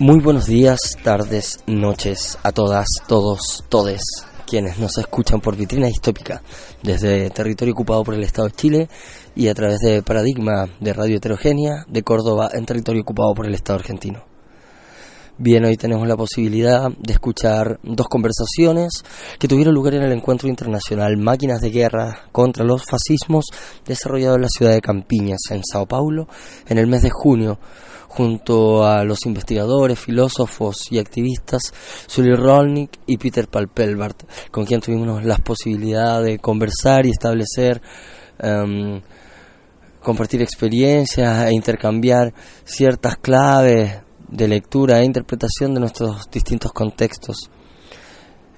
Muy buenos días, tardes, noches a todas, todos, todes quienes nos escuchan por vitrina distópica desde territorio ocupado por el Estado de Chile y a través de Paradigma de Radio Heterogénea de Córdoba en territorio ocupado por el Estado argentino. Bien, hoy tenemos la posibilidad de escuchar dos conversaciones que tuvieron lugar en el encuentro internacional Máquinas de Guerra contra los Fascismos desarrollado en la ciudad de Campiñas, en Sao Paulo, en el mes de junio, junto a los investigadores, filósofos y activistas Sully Rolnick y Peter Palpelbart, con quien tuvimos la posibilidad de conversar y establecer, em, compartir experiencias e intercambiar ciertas claves de lectura e interpretación de nuestros distintos contextos.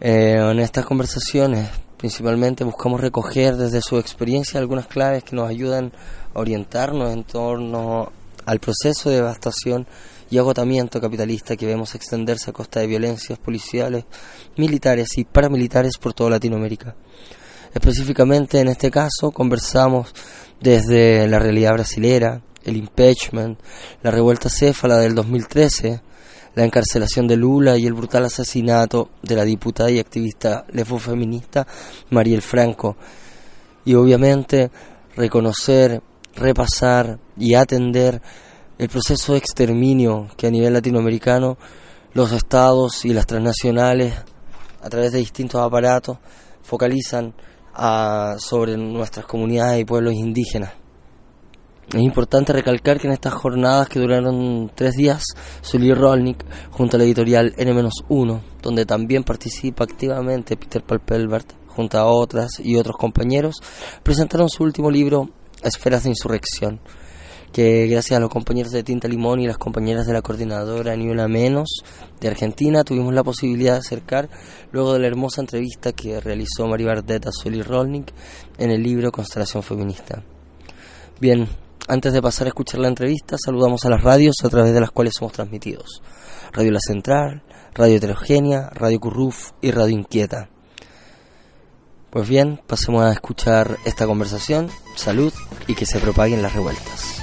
Eh, en estas conversaciones principalmente buscamos recoger desde su experiencia algunas claves que nos ayudan a orientarnos en torno al proceso de devastación y agotamiento capitalista que vemos extenderse a costa de violencias policiales, militares y paramilitares por toda Latinoamérica. Específicamente en este caso conversamos desde la realidad brasilera, el impeachment, la revuelta céfala del 2013, la encarcelación de Lula y el brutal asesinato de la diputada y activista lesbo-feminista Mariel Franco. Y obviamente reconocer, repasar y atender el proceso de exterminio que a nivel latinoamericano los estados y las transnacionales a través de distintos aparatos focalizan sobre nuestras comunidades y pueblos indígenas. Es importante recalcar que en estas jornadas que duraron tres días, Sully Rolnick, junto a la editorial N-1, donde también participa activamente Peter Palpelbert, junto a otras y otros compañeros, presentaron su último libro, Esferas de Insurrección, que gracias a los compañeros de Tinta Limón y las compañeras de la coordinadora Ni Una Menos de Argentina tuvimos la posibilidad de acercar luego de la hermosa entrevista que realizó María Bardet a Sully Rolnick en el libro Constelación Feminista. Bien, antes de pasar a escuchar la entrevista, saludamos a las radios a través de las cuales somos transmitidos. Radio La Central, Radio Heterogénea, Radio Curruf y Radio Inquieta. Pues bien, pasemos a escuchar esta conversación. Salud y que se propaguen las revueltas.